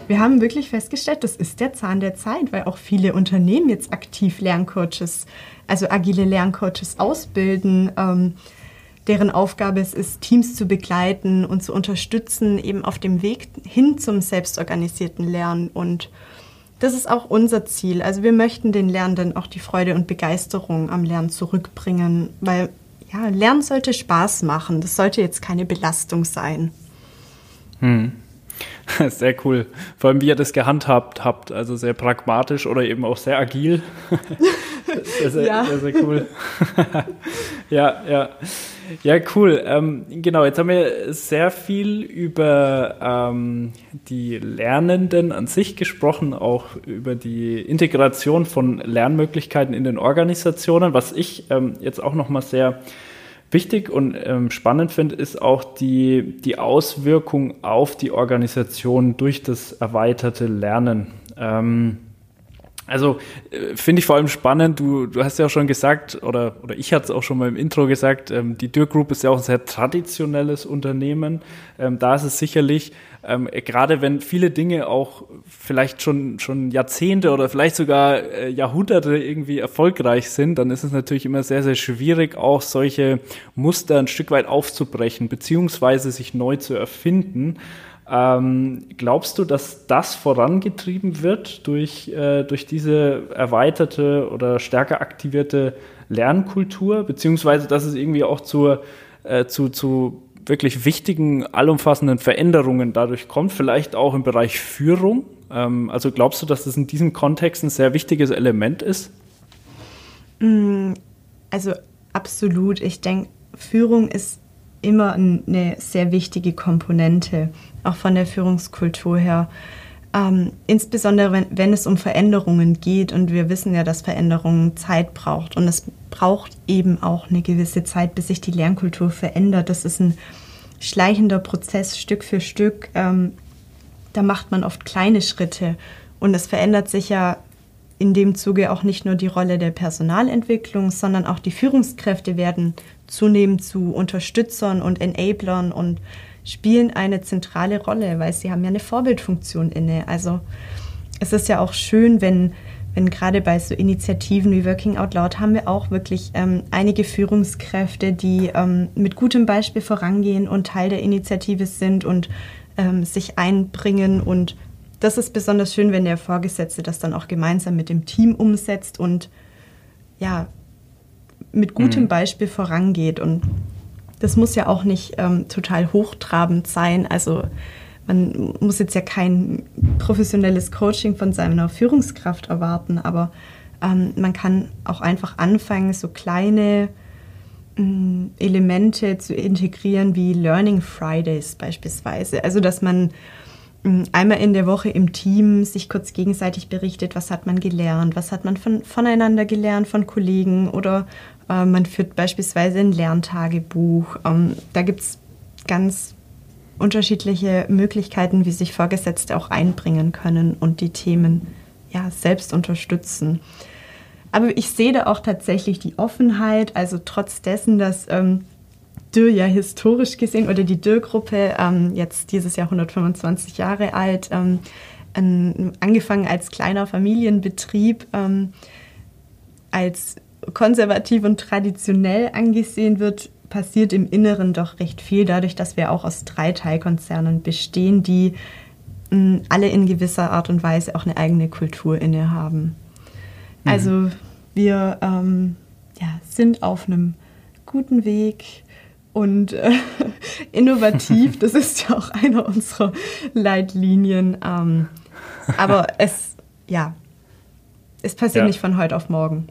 S2: wir haben wirklich festgestellt, das ist der Zahn der Zeit, weil auch viele Unternehmen jetzt aktiv Lerncoaches, also agile Lerncoaches ausbilden, ähm, deren Aufgabe es ist, Teams zu begleiten und zu unterstützen, eben auf dem Weg hin zum selbstorganisierten Lernen. Und das ist auch unser Ziel. Also wir möchten den Lernenden auch die Freude und Begeisterung am Lernen zurückbringen, weil ja, Lernen sollte Spaß machen. Das sollte jetzt keine Belastung sein.
S1: Hm. Sehr cool. Vor allem, wie ihr das gehandhabt habt. Also sehr pragmatisch oder eben auch sehr agil. sehr, sehr, ja. sehr, sehr cool. ja, ja. Ja, cool. Ähm, genau, jetzt haben wir sehr viel über ähm, die Lernenden an sich gesprochen, auch über die Integration von Lernmöglichkeiten in den Organisationen. Was ich ähm, jetzt auch nochmal sehr wichtig und ähm, spannend finde, ist auch die, die Auswirkung auf die Organisation durch das erweiterte Lernen. Ähm, also äh, finde ich vor allem spannend, du, du hast ja auch schon gesagt, oder, oder ich hatte es auch schon mal im Intro gesagt, ähm, die Dirk Group ist ja auch ein sehr traditionelles Unternehmen. Ähm, da ist es sicherlich ähm, gerade wenn viele Dinge auch vielleicht schon, schon Jahrzehnte oder vielleicht sogar äh, Jahrhunderte irgendwie erfolgreich sind, dann ist es natürlich immer sehr, sehr schwierig, auch solche Muster ein Stück weit aufzubrechen, beziehungsweise sich neu zu erfinden. Ähm, glaubst du, dass das vorangetrieben wird durch, äh, durch diese erweiterte oder stärker aktivierte Lernkultur, beziehungsweise dass es irgendwie auch zur, äh, zu, zu wirklich wichtigen, allumfassenden Veränderungen dadurch kommt, vielleicht auch im Bereich Führung. Ähm, also glaubst du, dass das in diesem Kontext ein sehr wichtiges Element ist?
S2: Mm, also absolut. Ich denke, Führung ist immer eine sehr wichtige Komponente, auch von der Führungskultur her. Ähm, insbesondere wenn, wenn es um Veränderungen geht und wir wissen ja, dass Veränderungen Zeit braucht und es braucht eben auch eine gewisse Zeit, bis sich die Lernkultur verändert. Das ist ein schleichender Prozess Stück für Stück. Ähm, da macht man oft kleine Schritte und es verändert sich ja in dem Zuge auch nicht nur die Rolle der Personalentwicklung, sondern auch die Führungskräfte werden zunehmend zu Unterstützern und Enablern und spielen eine zentrale Rolle, weil sie haben ja eine Vorbildfunktion inne. Also es ist ja auch schön, wenn, wenn gerade bei so Initiativen wie Working Out Loud haben wir auch wirklich ähm, einige Führungskräfte, die ähm, mit gutem Beispiel vorangehen und Teil der Initiative sind und ähm, sich einbringen. Und das ist besonders schön, wenn der Vorgesetzte das dann auch gemeinsam mit dem Team umsetzt und ja, mit gutem mhm. Beispiel vorangeht. Und das muss ja auch nicht ähm, total hochtrabend sein. Also man muss jetzt ja kein professionelles Coaching von seiner Führungskraft erwarten, aber ähm, man kann auch einfach anfangen, so kleine äh, Elemente zu integrieren wie Learning Fridays beispielsweise. Also dass man einmal in der Woche im Team sich kurz gegenseitig berichtet, was hat man gelernt, was hat man von, voneinander gelernt, von Kollegen oder äh, man führt beispielsweise ein Lerntagebuch. Ähm, da gibt es ganz unterschiedliche Möglichkeiten, wie sich Vorgesetzte auch einbringen können und die Themen ja, selbst unterstützen. Aber ich sehe da auch tatsächlich die Offenheit, also trotz dessen, dass ähm, Dürr ja historisch gesehen oder die Dürr-Gruppe ähm, jetzt dieses Jahr 125 Jahre alt, ähm, angefangen als kleiner Familienbetrieb, ähm, als konservativ und traditionell angesehen wird, passiert im Inneren doch recht viel, dadurch, dass wir auch aus drei Teilkonzernen bestehen, die mh, mm, alle in gewisser Art und Weise auch eine eigene Kultur innehaben. Mhm. Also wir ähm, ja, sind auf einem guten Weg und äh, innovativ. Das ist ja auch einer unserer Leitlinien. Ähm, aber es, ja, es passiert ja. nicht von heute auf morgen.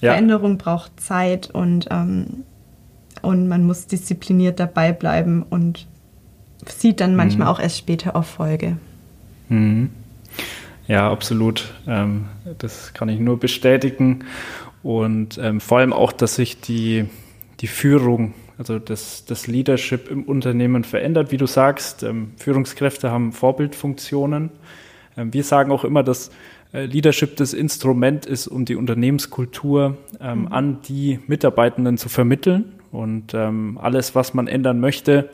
S2: Ja. Veränderung braucht Zeit und, ähm, und man muss diszipliniert dabei bleiben und sieht dann manchmal mhm. auch erst später Erfolge.
S1: Mhm. Ja, absolut. Ähm, das kann ich nur bestätigen. Und ähm, vor allem auch, dass sich die, die Führung, also das, das Leadership im Unternehmen verändert. Wie du sagst, ähm, Führungskräfte haben Vorbildfunktionen. Ähm, wir sagen auch immer, dass äh, Leadership das Instrument ist, um die Unternehmenskultur ähm, mhm. an die Mitarbeitenden zu vermitteln. Und ähm, alles, was man ändern möchte,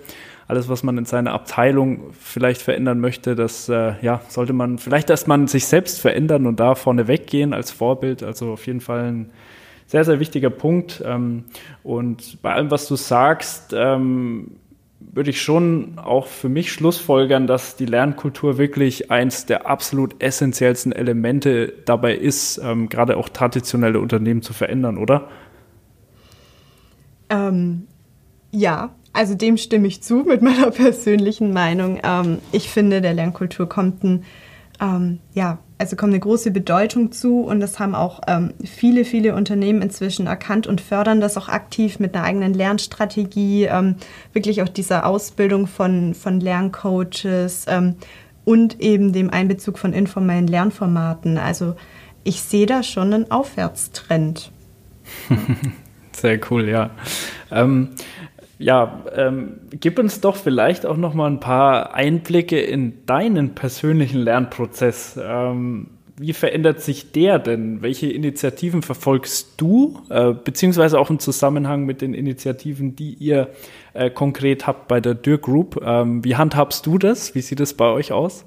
S1: alles, was man in seiner Abteilung vielleicht verändern möchte, das äh, ja, sollte man vielleicht erst mal sich selbst verändern und da vorne weggehen als Vorbild. Also auf jeden Fall ein sehr, sehr wichtiger Punkt. Ähm, und bei allem, was du sagst, ähm, würde ich schon auch für mich schlussfolgern, dass die Lernkultur wirklich eins der absolut essentiellsten Elemente dabei ist, ähm, gerade auch traditionelle Unternehmen zu verändern, oder?
S2: Ähm, ja, also dem stimme ich zu mit meiner persönlichen Meinung. Ähm, ich finde, der Lernkultur kommt ein, ähm, ja, also kommt eine große Bedeutung zu und das haben auch ähm, viele, viele Unternehmen inzwischen erkannt und fördern das auch aktiv mit einer eigenen Lernstrategie, ähm, wirklich auch dieser Ausbildung von, von Lerncoaches ähm, und eben dem Einbezug von informellen Lernformaten. Also ich sehe da schon einen Aufwärtstrend.
S1: Sehr cool, ja. Ähm, ja, ähm, gib uns doch vielleicht auch noch mal ein paar Einblicke in deinen persönlichen Lernprozess. Ähm, wie verändert sich der denn? Welche Initiativen verfolgst du, äh, beziehungsweise auch im Zusammenhang mit den Initiativen, die ihr äh, konkret habt bei der Dürr Group? Ähm, wie handhabst du das? Wie sieht es bei euch aus?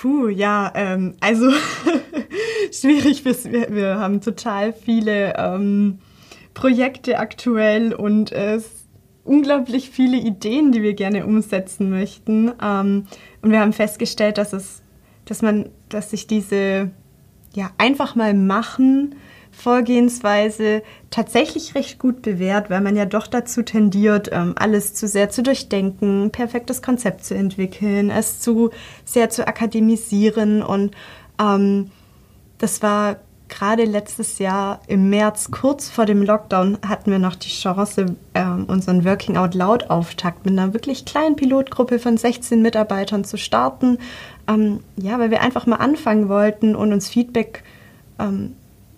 S2: Puh, ja, ähm, also schwierig. Wir, wir haben total viele ähm, Projekte aktuell und es unglaublich viele Ideen, die wir gerne umsetzen möchten. Ähm, und wir haben festgestellt, dass es, dass man, dass sich diese ja einfach mal machen Vorgehensweise tatsächlich recht gut bewährt, weil man ja doch dazu tendiert, ähm, alles zu sehr zu durchdenken, perfektes Konzept zu entwickeln, es zu sehr zu akademisieren und ähm, das war gerade letztes Jahr im März, kurz vor dem Lockdown, hatten wir noch die Chance, äh, unseren Working Out Loud Auftakt mit einer wirklich kleinen Pilotgruppe von 16 Mitarbeitern zu starten. Ähm, ja, weil wir einfach mal anfangen wollten und uns Feedback ähm,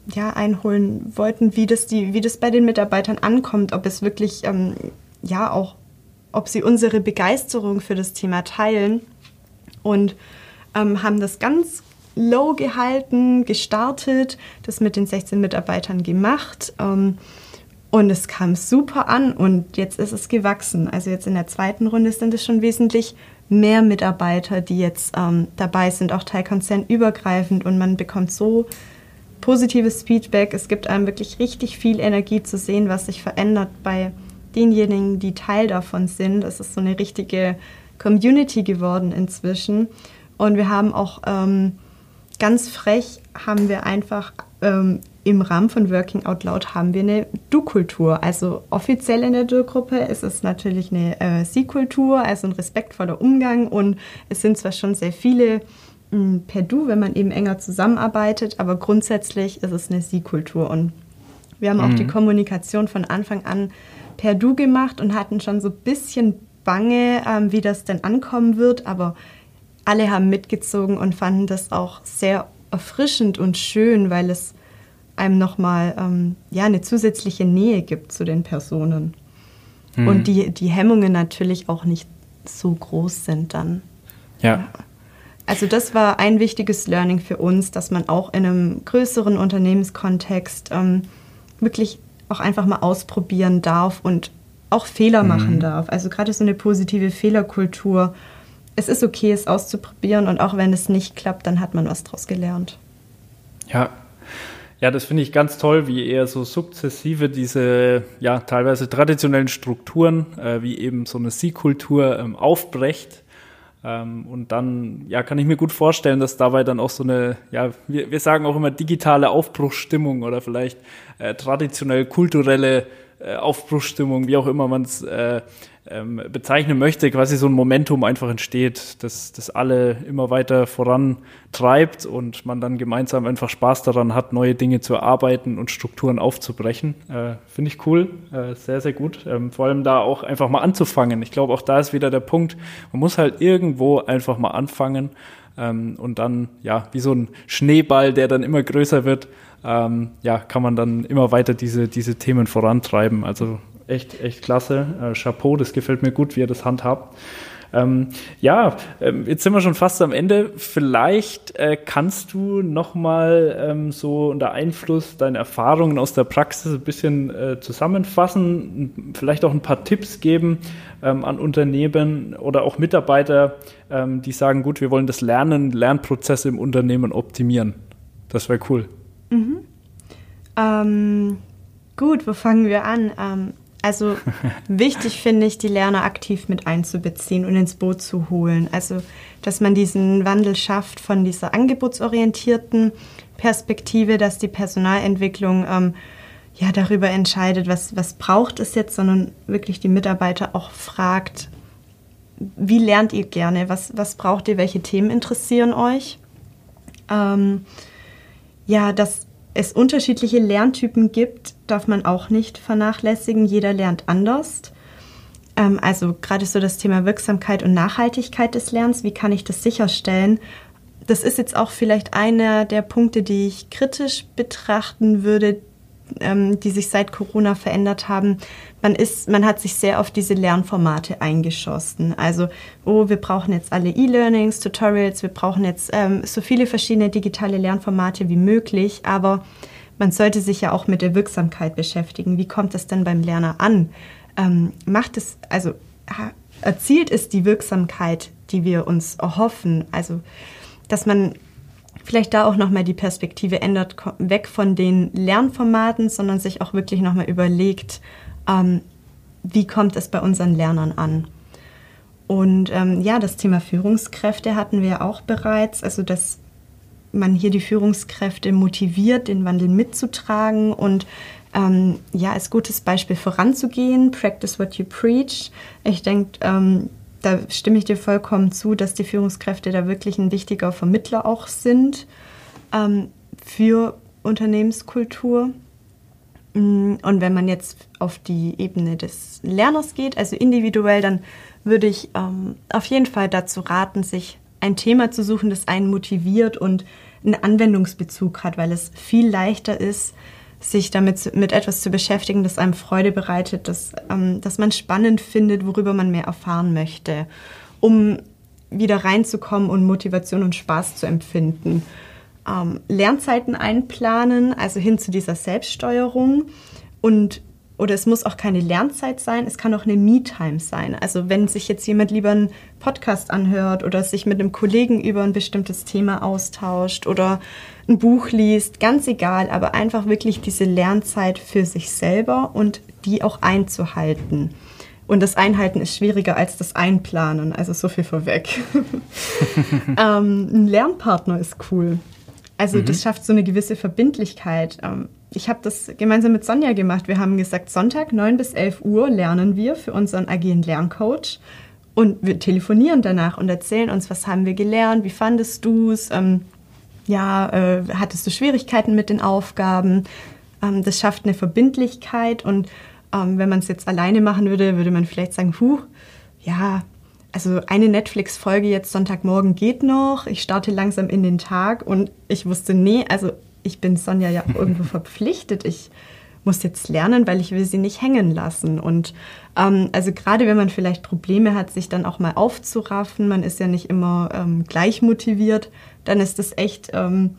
S2: ja, einholen wollten, wie das, die, wie das bei den Mitarbeitern ankommt, ob es wirklich, ähm, ja, auch, ob sie unsere Begeisterung für das Thema teilen. Und ähm, haben das ganz low gehalten, gestartet, das mit den 16 Mitarbeitern gemacht. Ähm, und es kam super an und jetzt ist es gewachsen. Also jetzt in der zweiten Runde sind es schon wesentlich mehr Mitarbeiter, die jetzt ähm, dabei sind, auch teilkonzernübergreifend und man bekommt so positives Feedback. Es gibt einem wirklich richtig viel Energie zu sehen, was sich verändert bei denjenigen, die Teil davon sind. Es ist so eine richtige Community geworden inzwischen. Und wir haben auch ähm, ganz frech haben wir einfach ähm, im Rahmen von Working Out Loud haben wir eine Du-Kultur. Also offiziell in der Du-Gruppe ist es natürlich eine äh, Sie-Kultur, also ein respektvoller Umgang und es sind zwar schon sehr viele mh, hm, per Du, wenn man eben enger zusammenarbeitet, aber grundsätzlich ist es eine Sie-Kultur und wir haben mhm. auch die Kommunikation von Anfang an per Du gemacht und hatten schon so ein bisschen Bange, ähm, wie das denn ankommen wird, aber alle haben mitgezogen und fanden das auch sehr erfrischend und schön, weil es einem nochmal ähm, ja, eine zusätzliche Nähe gibt zu den Personen. Mhm. Und die, die Hemmungen natürlich auch nicht so groß sind dann.
S1: Ja.
S2: Also das war ein wichtiges Learning für uns, dass man auch in einem größeren Unternehmenskontext ähm, wirklich auch einfach mal ausprobieren darf und auch Fehler mhm. machen darf. Also gerade so eine positive Fehlerkultur es ist okay, es auszuprobieren und auch wenn es nicht klappt, dann hat man was daraus gelernt.
S1: Ja. Ja, das finde ich ganz toll, wie eher so sukzessive diese, ja, teilweise traditionellen Strukturen, äh, wie eben so eine Sie-Kultur ähm, aufbrecht. Ähm, und dann, ja, kann ich mir gut vorstellen, dass dabei dann auch so eine, ja, wir, wir sagen auch immer digitale Aufbruchsstimmung oder vielleicht äh, traditionell kulturelle äh, Aufbruchsstimmung, wie auch immer man es äh, ähm, bezeichnen möchte, quasi so ein Momentum einfach entsteht, dass das alle immer weiter vorantreibt und man dann gemeinsam einfach Spaß daran hat, neue Dinge zu erarbeiten und Strukturen aufzubrechen. Äh, Finde ich cool, äh, sehr, sehr gut. Ähm, vor allem da auch einfach mal anzufangen. Ich glaube, auch da ist wieder der Punkt, man muss halt irgendwo einfach mal anfangen ähm, und dann, ja, wie so ein Schneeball, der dann immer größer wird, ähm, ja, kann man dann immer weiter diese, diese Themen vorantreiben. Also echt, echt klasse. Äh, Chapeau, das gefällt mir gut, wie ihr das handhabt. Ähm, ja, ähm, jetzt sind wir schon fast am Ende. Vielleicht äh, kannst du nochmal ähm, so unter Einfluss deine Erfahrungen aus der Praxis ein bisschen äh, zusammenfassen, vielleicht auch ein paar Tipps geben ähm, an Unternehmen oder auch Mitarbeiter, ähm, die sagen, gut, wir wollen das Lernen, Lernprozesse im Unternehmen optimieren. Das wäre cool. Mhm.
S2: Ähm, gut, wo fangen wir an? Also wichtig finde ich, die Lerner aktiv mit einzubeziehen und ins Boot zu holen. Also, dass man diesen Wandel schafft von dieser angebotsorientierten Perspektive, dass die Personalentwicklung ähm, ja darüber entscheidet, was, was braucht es jetzt, sondern wirklich die Mitarbeiter auch fragt, wie lernt ihr gerne, was, was braucht ihr, welche Themen interessieren euch. Ähm, ja, dass es unterschiedliche Lerntypen gibt, darf man auch nicht vernachlässigen. Jeder lernt anders. Ähm, also gerade so das Thema Wirksamkeit und Nachhaltigkeit des Lernens, wie kann ich das sicherstellen? Das ist jetzt auch vielleicht einer der Punkte, die ich kritisch betrachten würde, ähm, die sich seit Corona verändert haben. Man, ist, man hat sich sehr auf diese Lernformate eingeschossen. Also, oh, wir brauchen jetzt alle E-Learnings, Tutorials, wir brauchen jetzt ähm, so viele verschiedene digitale Lernformate wie möglich, aber man sollte sich ja auch mit der Wirksamkeit beschäftigen. Wie kommt das denn beim Lerner an? Ähm, macht es, also erzielt es die Wirksamkeit, die wir uns erhoffen? Also, dass man vielleicht da auch nochmal die Perspektive ändert, weg von den Lernformaten, sondern sich auch wirklich nochmal überlegt, ähm, wie kommt es bei unseren Lernern an. Und ähm, ja, das Thema Führungskräfte hatten wir auch bereits, also dass man hier die Führungskräfte motiviert, den Wandel mitzutragen und ähm, ja, als gutes Beispiel voranzugehen. Practice what you preach. Ich denke, ähm, da stimme ich dir vollkommen zu, dass die Führungskräfte da wirklich ein wichtiger Vermittler auch sind ähm, für Unternehmenskultur. Mm, und wenn man jetzt auf die Ebene des Lerners geht, also individuell, dann würde ich ähm, auf jeden Fall dazu raten, sich ein Thema zu suchen, das einen motiviert und einen Anwendungsbezug hat, weil es viel leichter ist, sich damit mit etwas zu beschäftigen, das einem Freude bereitet, das, ähm, das man spannend findet, worüber man mehr erfahren möchte, um wieder reinzukommen und Motivation und Spaß zu empfinden. Ähm, Lernzeiten einplanen, also hin zu dieser Selbststeuerung und oder es muss auch keine Lernzeit sein, es kann auch eine Me-Time sein. Also wenn sich jetzt jemand lieber einen Podcast anhört oder sich mit einem Kollegen über ein bestimmtes Thema austauscht oder ein Buch liest, ganz egal, aber einfach wirklich diese Lernzeit für sich selber und die auch einzuhalten. Und das Einhalten ist schwieriger als das Einplanen, also so viel vorweg. ähm, ein Lernpartner ist cool. Also mhm. das schafft so eine gewisse Verbindlichkeit. Ähm, ich habe das gemeinsam mit Sonja gemacht. Wir haben gesagt, Sonntag 9 bis 11 Uhr lernen wir für unseren agilen Lerncoach. Und wir telefonieren danach und erzählen uns, was haben wir gelernt, wie fandest du es, ähm, ja, äh, hattest du Schwierigkeiten mit den Aufgaben. Ähm, das schafft eine Verbindlichkeit und ähm, wenn man es jetzt alleine machen würde, würde man vielleicht sagen, puh, ja, also eine Netflix-Folge jetzt Sonntagmorgen geht noch, ich starte langsam in den Tag und ich wusste, nee, also ich bin Sonja ja irgendwo verpflichtet. Ich muss jetzt lernen, weil ich will sie nicht hängen lassen. Und ähm, also gerade wenn man vielleicht Probleme hat, sich dann auch mal aufzuraffen, man ist ja nicht immer ähm, gleich motiviert, dann ist das echt ähm,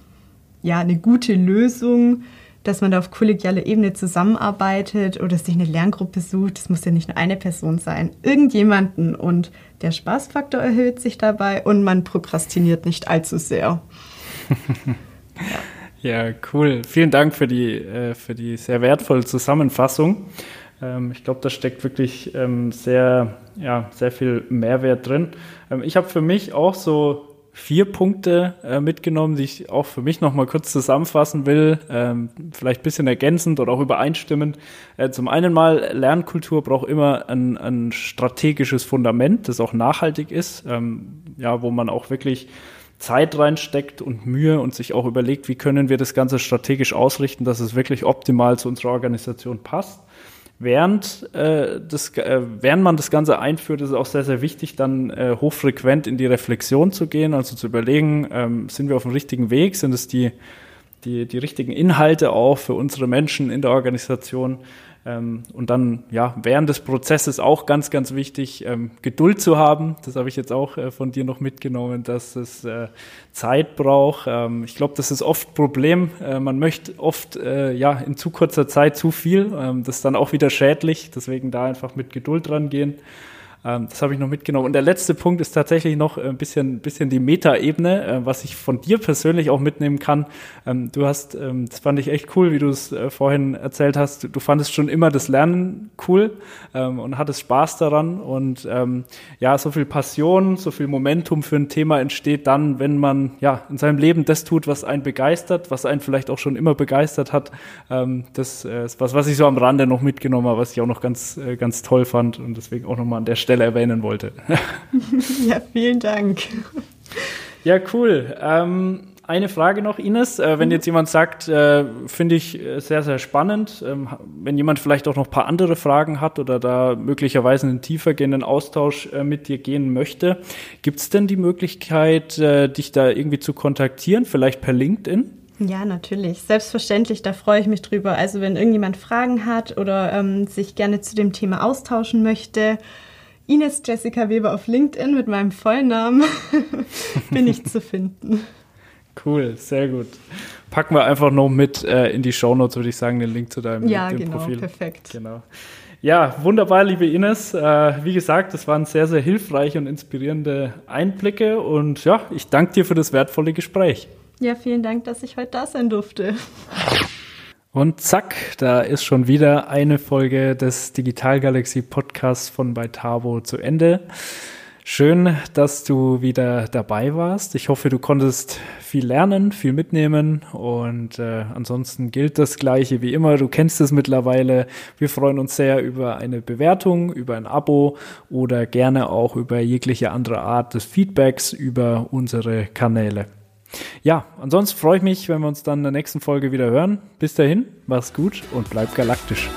S2: ja eine gute Lösung, dass man da auf kollegialer Ebene zusammenarbeitet oder sich eine Lerngruppe sucht. Das muss ja nicht nur eine Person sein, irgendjemanden. Und der Spaßfaktor erhöht sich dabei und man prokrastiniert nicht allzu sehr.
S1: ja. Ja, cool. Vielen Dank für die, äh, für die sehr wertvolle Zusammenfassung. Ähm, ich glaube, da steckt wirklich ähm, sehr, ja, sehr viel Mehrwert drin. Ähm, ich habe für mich auch so vier Punkte äh, mitgenommen, die ich auch für mich nochmal kurz zusammenfassen will, ähm, vielleicht bisschen ergänzend oder auch übereinstimmend. Äh, zum einen mal, Lernkultur braucht immer ein, ein strategisches Fundament, das auch nachhaltig ist, ähm, ja, wo man auch wirklich Zeit reinsteckt und Mühe und sich auch überlegt, wie können wir das Ganze strategisch ausrichten, dass es wirklich optimal zu unserer Organisation passt während, äh, das, äh, während man das Ganze einführt, ist es auch sehr, sehr wichtig, dann äh, hochfrequent in die Reflexion zu gehen, also zu überlegen, ähm, sind wir auf dem richtigen Weg, sind es die, die, die richtigen Inhalte auch für unsere Menschen in der Organisation, und dann, ja, während des Prozesses auch ganz, ganz wichtig, ähm, Geduld zu haben. Das habe ich jetzt auch äh, von dir noch mitgenommen, dass es äh, Zeit braucht. Ähm, ich glaube, das ist oft Problem. Äh, man möchte oft, ja, in zu kurzer Zeit zu viel. Ähm, das ist dann auch wieder schädlich. Deswegen da einfach mit Geduld dran gehen. Ähm, das habe ich noch mitgenommen. Und der letzte Punkt ist tatsächlich noch ein bisschen, bisschen die Meta-Ebene, äh, was ich von dir persönlich auch mitnehmen kann. Ähm, du hast, ähm, das fand ich echt cool, wie du es äh, vorhin erzählt hast. Du fandest schon immer das Lernen cool ähm, und hattest Spaß daran. Und ähm, ja, so viel Passion, so viel Momentum für ein Thema entsteht dann, wenn man ja in seinem Leben das tut, was einen begeistert, was einen vielleicht auch schon immer begeistert hat. Ähm, das äh, ist was, was ich so am Rande noch mitgenommen habe, was ich auch noch ganz, äh, ganz toll fand und deswegen auch nochmal an der Stelle Stelle erwähnen wollte.
S2: ja, vielen Dank.
S1: Ja, cool. Ähm, eine Frage noch, Ines. Äh, wenn jetzt jemand sagt, äh, finde ich äh, sehr, sehr spannend, ähm, wenn jemand vielleicht auch noch ein paar andere Fragen hat oder da möglicherweise einen tiefer gehenden Austausch äh, mit dir gehen möchte, gibt es denn die Möglichkeit, äh, dich da irgendwie zu kontaktieren, vielleicht per LinkedIn?
S2: Ja, natürlich. Selbstverständlich, da freue ich mich drüber. Also wenn irgendjemand Fragen hat oder ähm, sich gerne zu dem Thema austauschen möchte, Ines Jessica Weber auf LinkedIn mit meinem Vollnamen bin ich zu finden.
S1: Cool, sehr gut. Packen wir einfach noch mit äh, in die Shownotes, würde ich sagen, den Link zu deinem
S2: ja, genau, Profil. perfekt.
S1: Genau. Ja, wunderbar, liebe Ines. Äh, wie gesagt, das waren sehr, sehr hilfreiche und inspirierende Einblicke und ja, ich danke dir für das wertvolle Gespräch.
S2: Ja, vielen Dank, dass ich heute da sein durfte.
S1: Und zack, da ist schon wieder eine Folge des Digital Galaxy Podcasts von bei Tabo zu Ende. Schön, dass du wieder dabei warst. Ich hoffe, du konntest viel lernen, viel mitnehmen und äh, ansonsten gilt das gleiche wie immer. Du kennst es mittlerweile. Wir freuen uns sehr über eine Bewertung, über ein Abo oder gerne auch über jegliche andere Art des Feedbacks über unsere Kanäle. Ja, ansonsten freue ich mich, wenn wir uns dann in der nächsten Folge wieder hören. Bis dahin, mach's gut und bleib galaktisch.